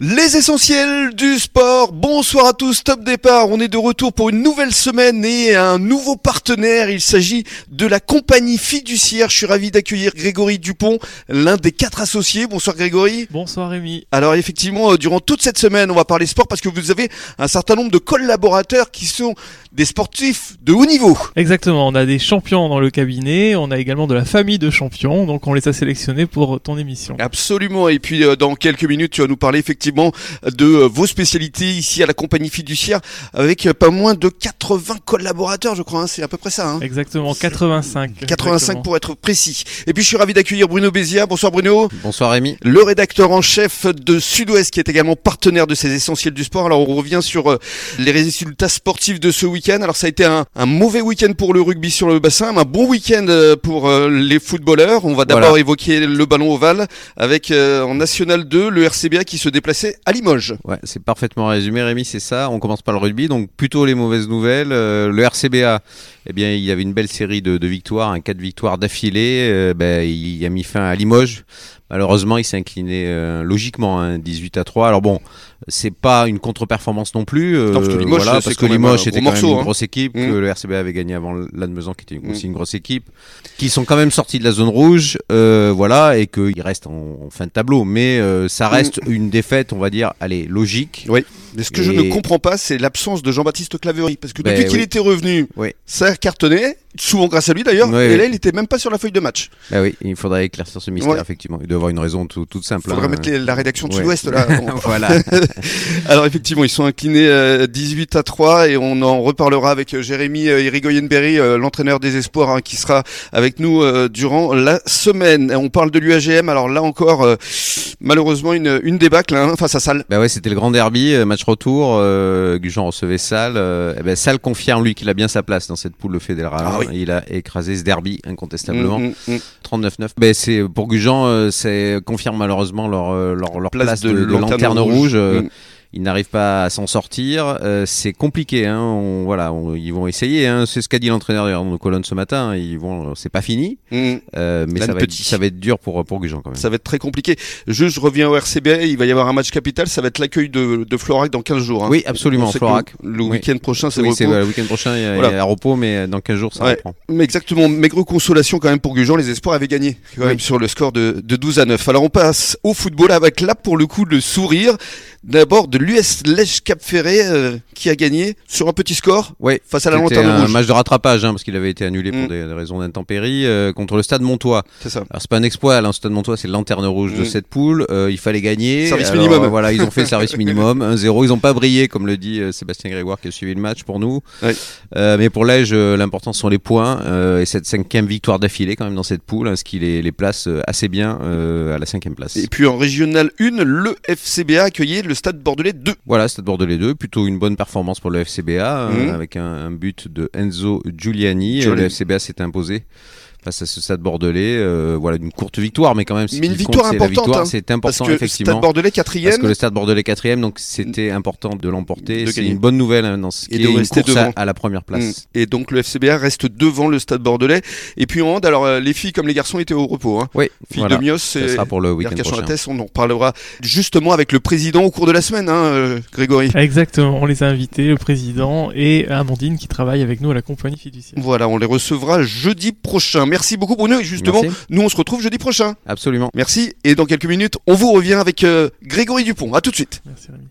Les essentiels du sport. Bonsoir à tous. Top départ. On est de retour pour une nouvelle semaine et un nouveau partenaire. Il s'agit de la compagnie fiduciaire. Je suis ravi d'accueillir Grégory Dupont, l'un des quatre associés. Bonsoir Grégory. Bonsoir Rémi. Alors effectivement, euh, durant toute cette semaine, on va parler sport parce que vous avez un certain nombre de collaborateurs qui sont des sportifs de haut niveau. Exactement. On a des champions dans le cabinet. On a également de la famille de champions. Donc on les a sélectionnés pour ton émission. Absolument. Et puis euh, dans quelques minutes, tu vas nous parler effectivement de euh, vos spécialités ici à la compagnie fiduciaire avec euh, pas moins de 80 collaborateurs, je crois. hein, c'est à peu près ça. hein. Exactement, 85. 85 Exactement. pour être précis. Et puis je suis ravi d'accueillir Bruno Bézia. Bonsoir Bruno. Bonsoir Rémi. Le rédacteur en chef de Sud-Ouest qui est également partenaire de ces essentiels du sport. Alors on revient sur euh, les résultats sportifs de ce week-end. Alors ça a été un, un mauvais week-end pour le rugby sur le bassin, mais un bon week-end pour les footballeurs. On va d'abord Voilà. évoquer le ballon ovale avec euh, en National 2 le RCBA qui se déplaçait à Limoges. Ouais, c'est parfaitement résumé Rémi, c'est ça. On commence par le rugby, donc plutôt les mauvaises nouvelles. Euh, le RCBA, eh bien, il y avait une belle série de, victoires, un quatre victoires d'affilée. Euh, ben, il a mis fin à Limoges. Malheureusement, il s'est incliné euh, logiquement, hein, 18 à 3. Alors bon, c'est pas une contre-performance non plus. euh, Non, parce que Limoges, voilà, parce que Limoges était quand même une hein. grosse équipe, Mm. que le RCBA avait gagné avant l'Admezan, qui était aussi Mm. une grosse équipe, qui sont quand même sortis de la zone rouge, euh, voilà, et qu'ils restent en, en fin de tableau. Mais ça reste une défaite, on va dire, allez, logique. Oui. Mais ce que je ne comprends pas, c'est l'absence de Jean-Baptiste Claverie. Parce que Ben depuis qu'il était revenu, Oui. ça a cartonné, souvent grâce à lui d'ailleurs. Oui, et là, il était même pas sur la feuille de match. Bah oui, il faudrait éclaircir ce mystère, Ouais. effectivement. Il doit y avoir une raison tout- toute simple. Il faudrait hein. mettre les- la rédaction de Ouais. Sud-Ouest là. Voilà. Alors effectivement, ils sont inclinés euh, 18 à 3 et on en reparlera avec euh, Jérémy euh, Irigoyen-Berry, euh, l'entraîneur des espoirs, hein, qui sera avec nous euh, durant la semaine. On parle de l'UAGM. Alors là encore, euh, malheureusement, une, une débâcle hein, face à Salle. Bah ouais, c'était le grand derby, euh, match retour. Euh, Gujan recevait Salle. Euh, eh ben, Salle confirme lui qu'il a bien sa place dans cette poule fédérale. Ah oui. Il a écrasé ce derby incontestablement. Mm, mm, mm. 39-9. Ben c'est pour Gujan, euh, c'est confirme malheureusement leur euh, leur, leur place, de, de lanterne rouge. euh, Mm. Ils n'arrivent pas à s'en sortir. Euh, c'est compliqué. Hein. On- voilà, on- ils vont essayer. Hein. C'est ce qu'a dit l'entraîneur d'ailleurs nos colonnes ce matin. Ils vont. C'est pas fini, Mm. euh, mais ça va, être, ça va être dur pour pour Gujan quand même. Ça va être très compliqué. Juste, je reviens au RCBA. Il va y avoir un match capital. Ça va être l'accueil de, de Florac dans 15 jours. hein. Oui, absolument. Florac. Le Oui. week-end prochain, c'est Oui, repos. le week-end prochain, il y, a, Voilà. il y a repos, mais dans 15 jours, ça Ouais. reprend. Mais exactement, maigre consolation quand même pour Gujan, les espoirs avaient gagné quand Oui. même sur le score de, de 12 à 9. Alors on passe au football avec là pour le coup le sourire d'abord de l'US Lège Cap Ferré euh, qui a gagné sur un petit score Ouais, face à la lanterne un rouge. match de rattrapage, hein, parce qu'il avait été annulé pour Mm. des, des raisons d'intempéries, euh, contre le Stade Montois. C'est ça. Alors c'est pas un exploit, le Stade Montois, c'est lanterne rouge de Mm. cette poule. Euh, il fallait gagner. Service Alors, minimum. Voilà, ils ont fait service minimum, 1-0. Ils ont pas brillé, comme le dit Sébastien Grégoire qui a suivi le match pour nous. Ouais. Mais pour Lège, l'important sont les points et cette cinquième victoire d'affilée quand même dans cette poule, hein, ce qui les, les place assez bien à la cinquième place. Et puis en régional 1, le FCBA accueillait le Stade Bordelais 2. Voilà, Stade Bordelais 2, plutôt une bonne performance pour le FCBA, euh, Mhm. avec un, un but de Enzo Giuliani. Giuliani. Le FCBA s'est imposé face à ce Stade Bordelais. euh, voilà, une courte victoire, mais quand même, Mais une compte, victoire c'est la importante, victoire. hein, C'est Parce important, que effectivement. Stade Bordelais Parce quatrième. que le Stade Bordelais quatrième, donc c'était important de l'emporter. C'est une bonne nouvelle hein, dans ce Et qui de est une rester course devant. à, à la première place. Mm. Et donc le FCBA reste devant le Stade Bordelais. Et puis en hand, alors euh, les filles comme les garçons étaient au repos. Hein. Oui, Filles voilà. de Mios Ça et sera pour le week-end prochain. On en parlera justement avec le président au cours de la semaine, hein, euh, Grégory. Exactement, on les a invités, le président et Amandine qui travaille avec nous à la compagnie fiduciaire. Voilà, on les recevra jeudi prochain. Merci beaucoup Bruno et justement, Merci. nous on se retrouve jeudi prochain. Absolument. Merci et dans quelques minutes, on vous revient avec euh, Grégory Dupont. À tout de suite. Merci Rémi.